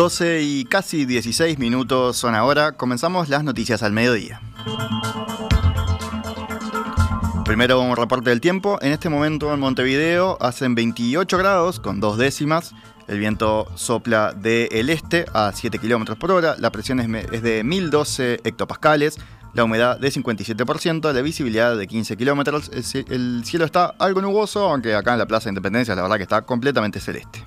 12 y casi 16 minutos son ahora. Comenzamos las noticias al mediodía. Primero un reporte del tiempo. En este momento en Montevideo hacen 28 grados con dos décimas. El viento sopla del este a 7 kilómetros por hora. La presión es de 1012 hectopascales. La humedad de 57%, la visibilidad de 15 kilómetros. El cielo está algo nuboso, aunque acá en la Plaza de Independencia la verdad que está completamente celeste.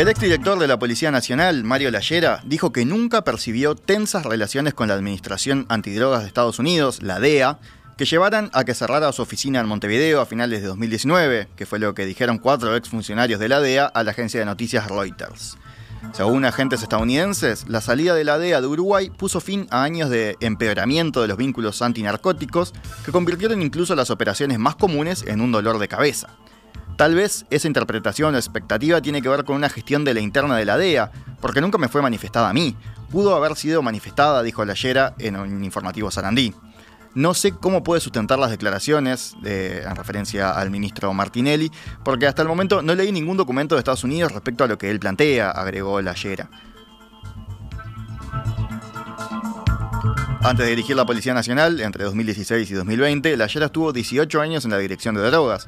El exdirector de la Policía Nacional, Mario Lallera, dijo que nunca percibió tensas relaciones con la Administración Antidrogas de Estados Unidos, la DEA, que llevaran a que cerrara su oficina en Montevideo a finales de 2019, que fue lo que dijeron cuatro exfuncionarios de la DEA a la agencia de noticias Reuters. Según agentes estadounidenses, la salida de la DEA de Uruguay puso fin a años de empeoramiento de los vínculos antinarcóticos que convirtieron incluso las operaciones más comunes en un dolor de cabeza. Tal vez esa interpretación o expectativa tiene que ver con una gestión de la interna de la DEA, porque nunca me fue manifestada a mí. Pudo haber sido manifestada, dijo Layera en un informativo Sarandí. No sé cómo puede sustentar las declaraciones en referencia al ministro Martinelli, porque hasta el momento no leí ningún documento de Estados Unidos respecto a lo que él plantea, agregó Layera. Antes de dirigir la Policía Nacional, entre 2016 y 2020, Layera estuvo 18 años en la dirección de drogas.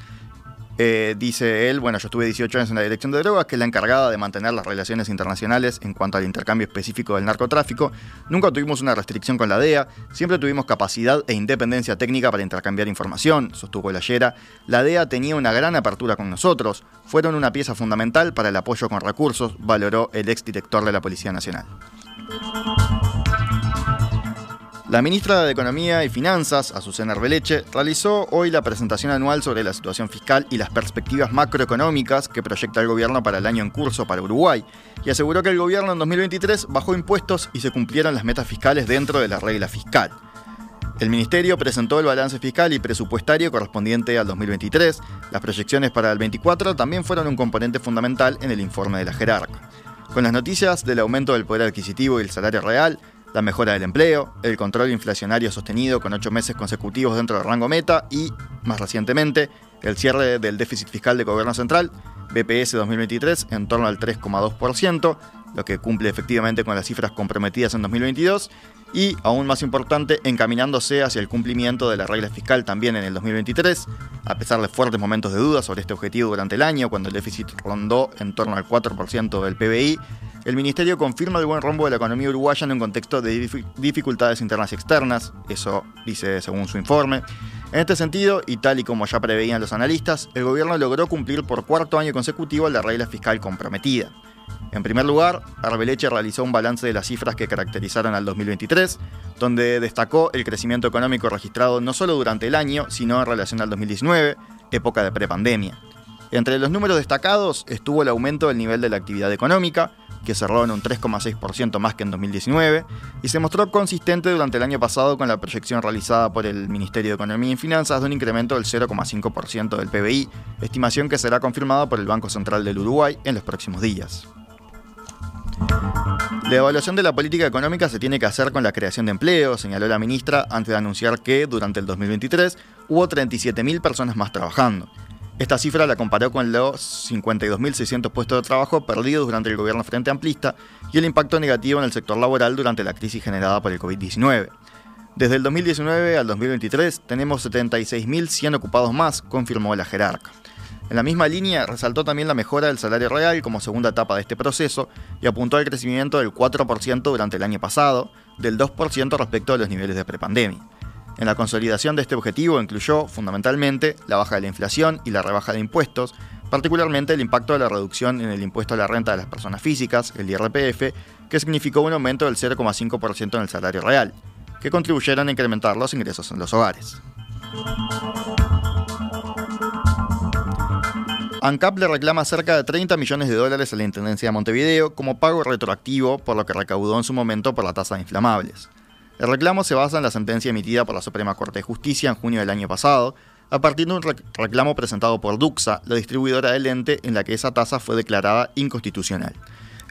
Eh, dice él, bueno, yo estuve 18 años en la dirección de drogas, que es la encargada de mantener las relaciones internacionales en cuanto al intercambio específico del narcotráfico. Nunca tuvimos una restricción con la DEA, siempre tuvimos capacidad e independencia técnica para intercambiar información, sostuvo Layera. La DEA tenía una gran apertura con nosotros, fueron una pieza fundamental para el apoyo con recursos, valoró el exdirector de la Policía Nacional. La ministra de Economía y Finanzas, Azucena Arbeleche, realizó hoy la presentación anual sobre la situación fiscal y las perspectivas macroeconómicas que proyecta el gobierno para el año en curso para Uruguay, y aseguró que el gobierno en 2023 bajó impuestos y se cumplieron las metas fiscales dentro de la regla fiscal. El Ministerio presentó el balance fiscal y presupuestario correspondiente al 2023. Las proyecciones para el 24 también fueron un componente fundamental en el informe de la jerarca. Con las noticias del aumento del poder adquisitivo y el salario real, la mejora del empleo, el control inflacionario sostenido con ocho meses consecutivos dentro del rango meta y, más recientemente, el cierre del déficit fiscal de gobierno central, BPS 2023 en torno al 3,2%, lo que cumple efectivamente con las cifras comprometidas en 2022, y, aún más importante, encaminándose hacia el cumplimiento de la regla fiscal también en el 2023, a pesar de fuertes momentos de duda sobre este objetivo durante el año, cuando el déficit rondó en torno al 4% del PBI, el Ministerio confirma el buen rumbo de la economía uruguaya en un contexto de dificultades internas y externas, eso dice según su informe. En este sentido, y tal y como ya preveían los analistas, el gobierno logró cumplir por cuarto año consecutivo la regla fiscal comprometida. En primer lugar, Arbeleche realizó un balance de las cifras que caracterizaron al 2023, donde destacó el crecimiento económico registrado no solo durante el año, sino en relación al 2019, época de prepandemia. Entre los números destacados estuvo el aumento del nivel de la actividad económica, que cerró en un 3,6% más que en 2019, y se mostró consistente durante el año pasado con la proyección realizada por el Ministerio de Economía y Finanzas de un incremento del 0,5% del PBI, estimación que será confirmada por el Banco Central del Uruguay en los próximos días. La evaluación de la política económica se tiene que hacer con la creación de empleo, señaló la ministra antes de anunciar que durante el 2023 hubo 37.000 personas más trabajando. Esta cifra la comparó con los 52.600 puestos de trabajo perdidos durante el gobierno frente amplista y el impacto negativo en el sector laboral durante la crisis generada por el COVID-19. Desde el 2019 al 2023 tenemos 76.100 ocupados más, confirmó la jerarca. En la misma línea resaltó también la mejora del salario real como segunda etapa de este proceso y apuntó al crecimiento del 4% durante el año pasado, del 2% respecto a los niveles de prepandemia. En la consolidación de este objetivo incluyó, fundamentalmente, la baja de la inflación y la rebaja de impuestos, particularmente el impacto de la reducción en el impuesto a la renta de las personas físicas, el IRPF, que significó un aumento del 0,5% en el salario real, que contribuyeron a incrementar los ingresos en los hogares. ANCAP le reclama cerca de 30 millones de dólares a la Intendencia de Montevideo como pago retroactivo por lo que recaudó en su momento por la tasa de inflamables. El reclamo se basa en la sentencia emitida por la Suprema Corte de Justicia en junio del año pasado, a partir de un reclamo presentado por Duxa, la distribuidora del ente, en la que esa tasa fue declarada inconstitucional.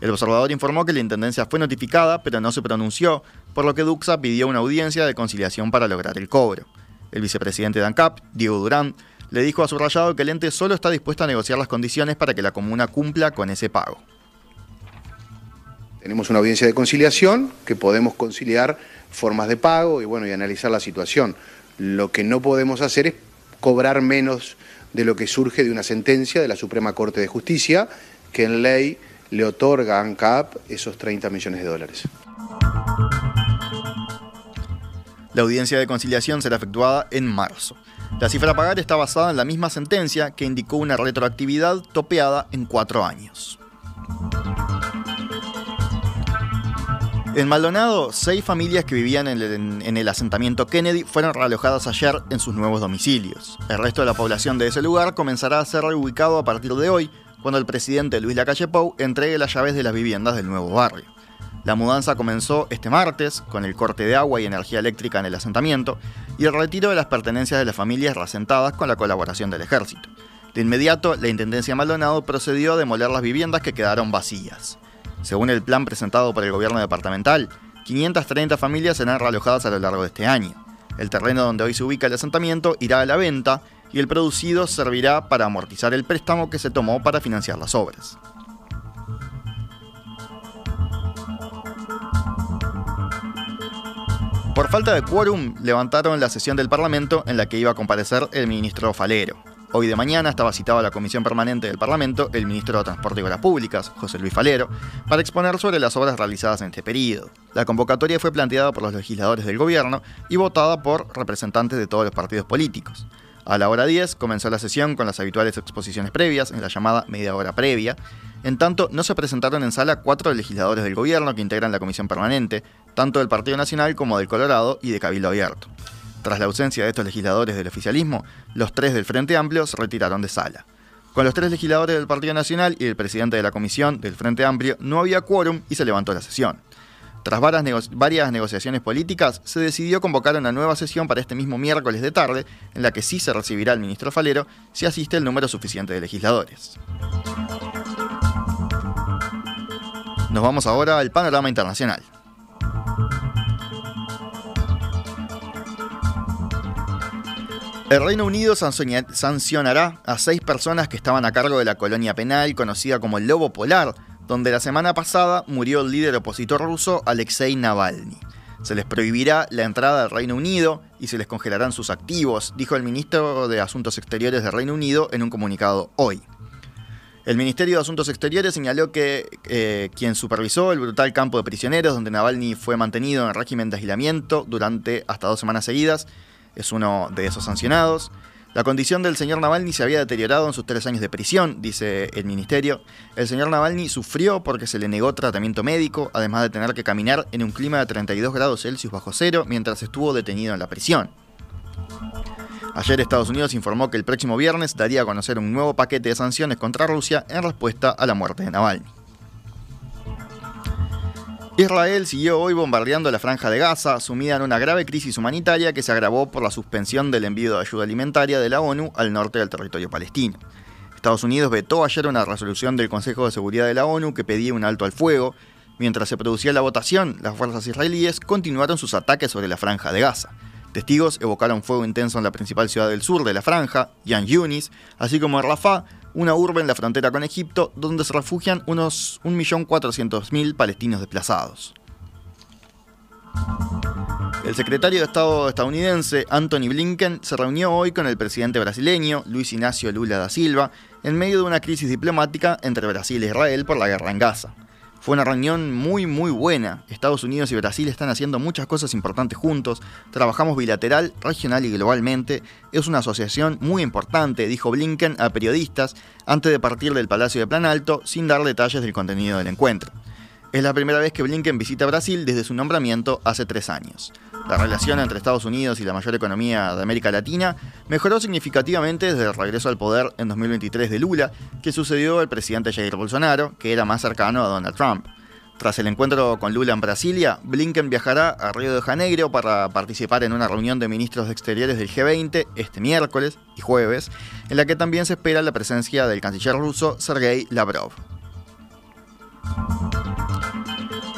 El observador informó que la Intendencia fue notificada, pero no se pronunció, por lo que Duxa pidió una audiencia de conciliación para lograr el cobro. El vicepresidente de ANCAP, Diego Durán, le dijo a su rayado que el ente solo está dispuesto a negociar las condiciones para que la comuna cumpla con ese pago. Tenemos una audiencia de conciliación que podemos conciliar formas de pago y bueno, y analizar la situación. Lo que no podemos hacer es cobrar menos de lo que surge de una sentencia de la Suprema Corte de Justicia que en ley le otorga a ANCAP esos 30 millones de dólares. La audiencia de conciliación será efectuada en marzo. La cifra a pagar está basada en la misma sentencia que indicó una retroactividad topeada en cuatro años. En Maldonado, seis familias que vivían en el, en el, asentamiento Kennedy fueron realojadas ayer en sus nuevos domicilios. El resto de la población de ese lugar comenzará a ser reubicado a partir de hoy, cuando el presidente Luis Lacalle Pou entregue las llaves de las viviendas del nuevo barrio. La mudanza comenzó este martes, con el corte de agua y energía eléctrica en el asentamiento, y el retiro de las pertenencias de las familias reasentadas con la colaboración del ejército. De inmediato, la Intendencia Maldonado procedió a demoler las viviendas que quedaron vacías. Según el plan presentado por el gobierno departamental, 530 familias serán realojadas a lo largo de este año. El terreno donde hoy se ubica el asentamiento irá a la venta y el producido servirá para amortizar el préstamo que se tomó para financiar las obras. Por falta de quórum, levantaron la sesión del Parlamento en la que iba a comparecer el ministro Falero. Hoy de mañana estaba citado a la Comisión Permanente del Parlamento el ministro de Transporte y Obras Públicas, José Luis Falero, para exponer sobre las obras realizadas en este periodo. La convocatoria fue planteada por los legisladores del gobierno y votada por representantes de todos los partidos políticos. A la hora 10 comenzó la sesión con las habituales exposiciones previas, en la llamada media hora previa. En tanto, no se presentaron en sala cuatro legisladores del gobierno que integran la comisión permanente, tanto del Partido Nacional como del Colorado y de Cabildo Abierto. Tras la ausencia de estos legisladores del oficialismo, los tres del Frente Amplio se retiraron de sala. Con los tres legisladores del Partido Nacional y el presidente de la comisión del Frente Amplio no había quórum y se levantó la sesión. Tras varias, negociaciones políticas, se decidió convocar una nueva sesión para este mismo miércoles de tarde, en la que sí se recibirá el ministro Falero si asiste el número suficiente de legisladores. Nos vamos ahora al panorama internacional. El Reino Unido sancionará a seis personas que estaban a cargo de la colonia penal conocida como el Lobo Polar, donde la semana pasada murió el líder opositor ruso Alexei Navalny. Se les prohibirá la entrada al Reino Unido y se les congelarán sus activos, dijo el ministro de Asuntos Exteriores del Reino Unido en un comunicado hoy. El Ministerio de Asuntos Exteriores señaló que eh, quien supervisó el brutal campo de prisioneros donde Navalny fue mantenido en régimen de aislamiento durante hasta dos semanas seguidas es uno de esos sancionados. La condición del señor Navalny se había deteriorado en sus tres años de prisión, dice el ministerio. El señor Navalny sufrió porque se le negó tratamiento médico, además de tener que caminar en un clima de 32 grados Celsius bajo cero mientras estuvo detenido en la prisión. Ayer Estados Unidos informó que el próximo viernes daría a conocer un nuevo paquete de sanciones contra Rusia en respuesta a la muerte de Navalny. Israel siguió hoy bombardeando la franja de Gaza, sumida en una grave crisis humanitaria que se agravó por la suspensión del envío de ayuda alimentaria de la ONU al norte del territorio palestino. Estados Unidos vetó ayer una resolución del Consejo de Seguridad de la ONU que pedía un alto al fuego. Mientras se producía la votación, las fuerzas israelíes continuaron sus ataques sobre la franja de Gaza. Testigos evocaron fuego intenso en la principal ciudad del sur de la franja, Yan Yunis, así como en Rafah, una urbe en la frontera con Egipto donde se refugian unos 1.400.000 palestinos desplazados. El secretario de Estado estadounidense, Anthony Blinken, se reunió hoy con el presidente brasileño, Luis Ignacio Lula da Silva, en medio de una crisis diplomática entre Brasil e Israel por la guerra en Gaza. Fue una reunión muy muy buena. Estados Unidos y Brasil están haciendo muchas cosas importantes juntos. Trabajamos bilateral, regional y globalmente. Es una asociación muy importante, dijo Blinken a periodistas antes de partir del Palacio de Plan Alto sin dar detalles del contenido del encuentro. Es la primera vez que Blinken visita Brasil desde su nombramiento hace tres años. La relación entre Estados Unidos y la mayor economía de América Latina mejoró significativamente desde el regreso al poder en 2023 de Lula, que sucedió al presidente Jair Bolsonaro, que era más cercano a Donald Trump. Tras el encuentro con Lula en Brasilia, Blinken viajará a Río de Janeiro para participar en una reunión de ministros exteriores del G20 este miércoles y jueves, en la que también se espera la presencia del canciller ruso Sergei Lavrov.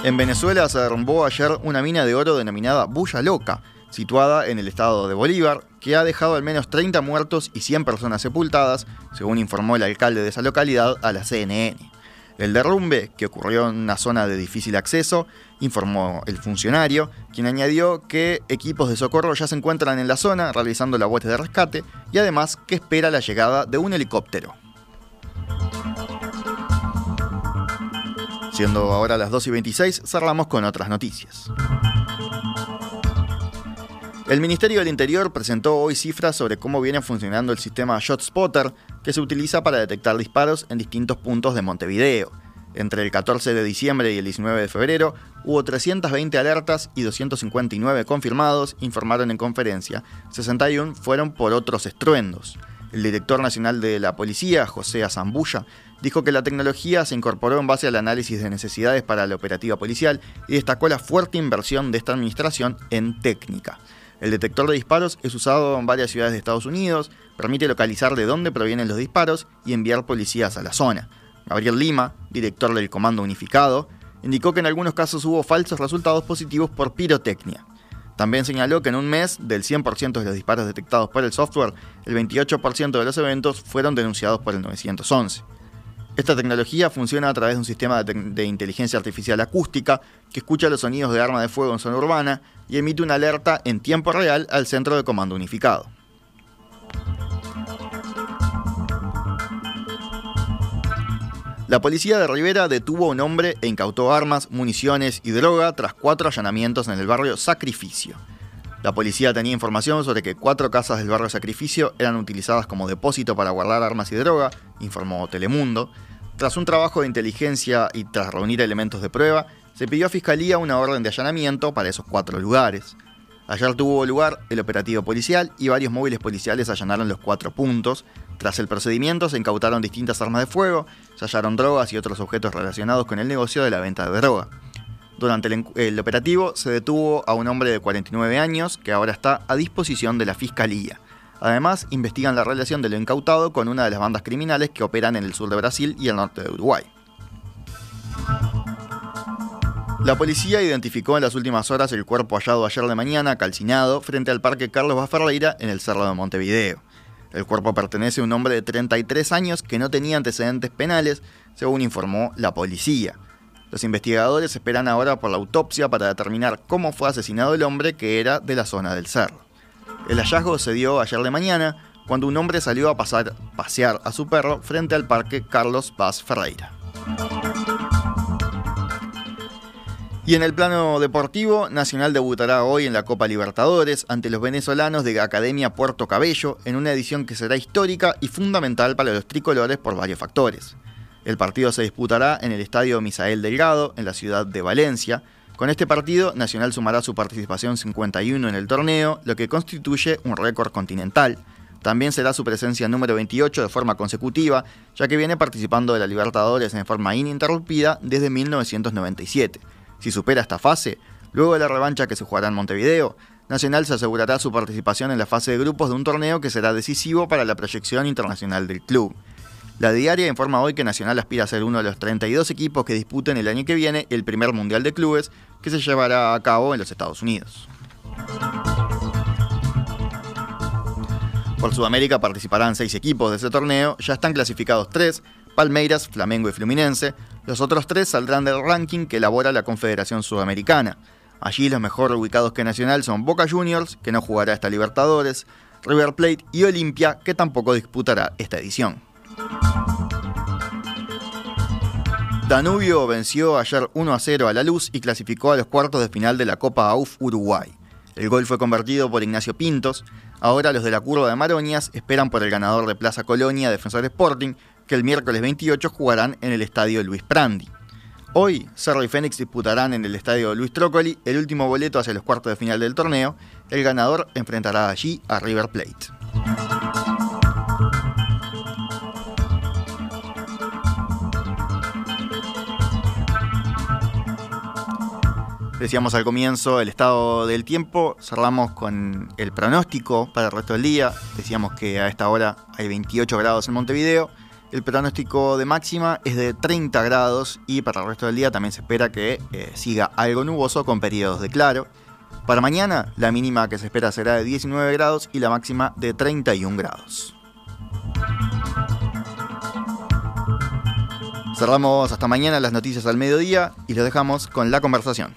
En Venezuela se derrumbó ayer una mina de oro denominada Bulla Loca, situada en el estado de Bolívar, que ha dejado al menos 30 muertos y 100 personas sepultadas, según informó el alcalde de esa localidad a la CNN. El derrumbe, que ocurrió en una zona de difícil acceso, informó el funcionario, quien añadió que equipos de socorro ya se encuentran en la zona realizando labores de rescate y además que espera la llegada de un helicóptero. Siendo ahora las 2 y 26, cerramos con otras noticias. El Ministerio del Interior presentó hoy cifras sobre cómo viene funcionando el sistema ShotSpotter, que se utiliza para detectar disparos en distintos puntos de Montevideo. Entre el 14 de diciembre y el 19 de febrero hubo 320 alertas y 259 confirmados, informaron en conferencia. 61 fueron por otros estruendos. El director nacional de la policía, José Azambulla, dijo que la tecnología se incorporó en base al análisis de necesidades para la operativa policial y destacó la fuerte inversión de esta administración en técnica. El detector de disparos es usado en varias ciudades de Estados Unidos, permite localizar de dónde provienen los disparos y enviar policías a la zona. Gabriel Lima, director del Comando Unificado, indicó que en algunos casos hubo falsos resultados positivos por pirotecnia. También señaló que en un mes, del 100% de los disparos detectados por el software, el 28% de los eventos fueron denunciados por el 911. Esta tecnología funciona a través de un sistema de, inteligencia artificial acústica que escucha los sonidos de arma de fuego en zona urbana y emite una alerta en tiempo real al centro de comando unificado. La policía de Rivera detuvo a un hombre e incautó armas, municiones y droga tras cuatro allanamientos en el barrio Sacrificio. La policía tenía información sobre que cuatro casas del barrio Sacrificio eran utilizadas como depósito para guardar armas y droga, informó Telemundo. Tras un trabajo de inteligencia y tras reunir elementos de prueba, se pidió a Fiscalía una orden de allanamiento para esos cuatro lugares. Ayer tuvo lugar el operativo policial y varios móviles policiales allanaron los cuatro puntos. Tras el procedimiento se incautaron distintas armas de fuego, se hallaron drogas y otros objetos relacionados con el negocio de la venta de droga. Durante el, operativo se detuvo a un hombre de 49 años que ahora está a disposición de la Fiscalía. Además, investigan la relación de lo incautado con una de las bandas criminales que operan en el sur de Brasil y el norte de Uruguay. La policía identificó en las últimas horas el cuerpo hallado ayer de mañana calcinado frente al Parque Carlos Baferreira en el Cerro de Montevideo. El cuerpo pertenece a un hombre de 33 años que no tenía antecedentes penales, según informó la policía. Los investigadores esperan ahora por la autopsia para determinar cómo fue asesinado el hombre que era de la zona del cerro. El hallazgo se dio ayer de mañana cuando un hombre salió a pasear a su perro frente al parque Carlos Paz Ferreira. Y en el plano deportivo, Nacional debutará hoy en la Copa Libertadores ante los venezolanos de Academia Puerto Cabello en una edición que será histórica y fundamental para los tricolores por varios factores. El partido se disputará en el Estadio Misael Delgado, en la ciudad de Valencia. Con este partido, Nacional sumará su participación 51 en el torneo, lo que constituye un récord continental. También será su presencia número 28 de forma consecutiva, ya que viene participando de la Libertadores en forma ininterrumpida desde 1997. Si supera esta fase, luego de la revancha que se jugará en Montevideo, Nacional se asegurará su participación en la fase de grupos de un torneo que será decisivo para la proyección internacional del club. La diaria informa hoy que Nacional aspira a ser uno de los 32 equipos que disputen el año que viene el primer Mundial de Clubes que se llevará a cabo en los Estados Unidos. Por Sudamérica participarán seis equipos de ese torneo, ya están clasificados tres, Palmeiras, Flamengo y Fluminense, los otros tres saldrán del ranking que elabora la Confederación Sudamericana. Allí los mejor ubicados que Nacional son Boca Juniors, que no jugará esta Libertadores, River Plate y Olimpia, que tampoco disputará esta edición. Danubio venció ayer 1 a 0 a la luz y clasificó a los cuartos de final de la Copa AUF Uruguay. El gol fue convertido por Ignacio Pintos. Ahora los de la curva de Maroñas esperan por el ganador de Plaza Colonia, Defensor Sporting, que el miércoles 28 jugarán en el estadio Luis Prandi. Hoy, Cerro y Fénix disputarán en el estadio Luis Trócoli el último boleto hacia los cuartos de final del torneo. El ganador enfrentará allí a River Plate. Decíamos al comienzo el estado del tiempo, cerramos con el pronóstico para el resto del día. Decíamos que a esta hora hay 28 grados en Montevideo. El pronóstico de máxima es de 30 grados y para el resto del día también se espera que eh, siga algo nuboso con periodos de claro. Para mañana, la mínima que se espera será de 19 grados y la máxima de 31 grados. Cerramos hasta mañana las noticias al mediodía y los dejamos con la conversación.